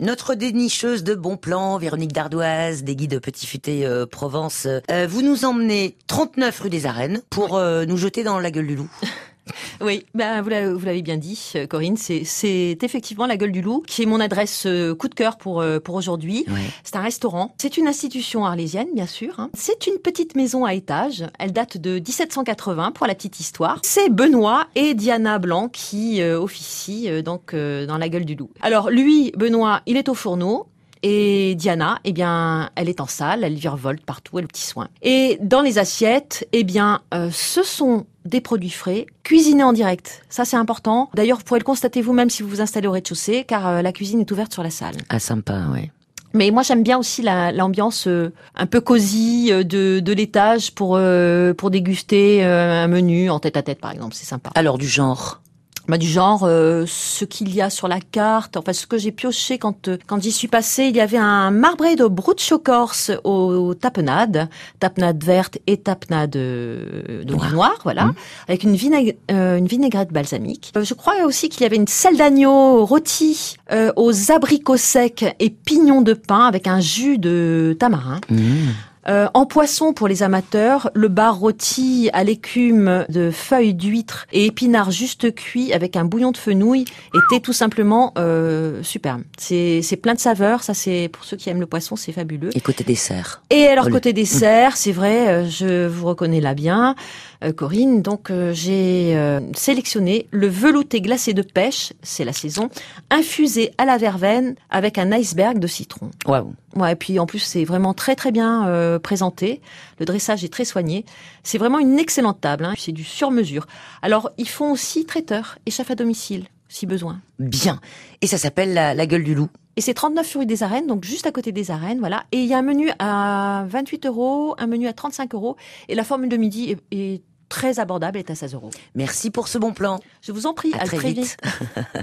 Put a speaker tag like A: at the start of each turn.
A: Notre dénicheuse de bons plans, Véronique Dardoise, des guides Petit Futé euh, Provence, euh, vous nous emmenez 39 rue des Arènes pour euh, nous jeter dans la gueule du loup.
B: Oui, ben vous l'avez bien dit, euh, Corinne. C'est effectivement la Gueule du Loup, qui est mon adresse euh, coup de cœur pour euh, pour aujourd'hui.
A: Ouais.
B: C'est un restaurant. C'est une institution arlésienne, bien sûr. hein. C'est une petite maison à étage. Elle date de 1780 pour la petite histoire. C'est Benoît et Diana Blanc qui euh, officient euh, donc euh, dans la Gueule du Loup. Alors lui, Benoît, il est au fourneau. Et Diana, eh bien, elle est en salle, elle virevolte partout, elle a le petit soin. Et dans les assiettes, eh bien, euh, ce sont des produits frais, cuisinés en direct. Ça, c'est important. D'ailleurs, vous pourrez le constater vous-même si vous vous installez au rez-de-chaussée, car euh, la cuisine est ouverte sur la salle.
A: Ah sympa, ouais.
B: Mais moi, j'aime bien aussi la- l'ambiance euh, un peu cosy euh, de, de l'étage pour euh, pour déguster un menu en tête à tête, par exemple. C'est sympa.
A: Alors du genre?
B: Bah, du genre euh, ce qu'il y a sur la carte, enfin ce que j'ai pioché quand euh, quand j'y suis passée, il y avait un marbré de bruccio corse aux tapenades, tapenade verte et tapenade euh, de
A: Noire.
B: noir, voilà,
A: Mhm.
B: avec une, vinaigre- euh, une vinaigrette balsamique. Euh, je crois aussi qu'il y avait une selle d'agneau rôtie aux abricots secs et pignons de pain avec un jus de tamarin.
A: Mmh.
B: Euh, en poisson pour les amateurs, le bar rôti à l'écume de feuilles d'huître et épinards juste cuits avec un bouillon de fenouil était tout simplement euh, superbe. C'est c'est plein de saveurs, ça c'est pour ceux qui aiment le poisson, c'est fabuleux.
A: Et côté dessert.
B: Et alors côté dessert, c'est vrai, euh, je vous reconnais là bien, euh, Corinne. Donc j'ai sélectionné le velouté glacé de pêche, c'est la saison, infusé à la verveine avec un iceberg de citron.
A: Waouh.
B: Ouais, et puis en plus c'est vraiment très très bien euh, présenté. Le dressage est très soigné. C'est vraiment une excellente table. Hein. C'est du sur-mesure. Alors ils font aussi traiteur et chef à domicile si besoin.
A: Bien. Et ça s'appelle la, la gueule du loup.
B: Et c'est 39 rue des Arènes, donc juste à côté des Arènes, voilà. Et il y a un menu à 28 euros, un menu à 35 euros, et la formule de midi est, est très abordable, est à 16 euros.
A: Merci pour ce bon plan.
B: Je vous en prie,
A: À
B: à
A: très
B: très
A: vite.
B: vite.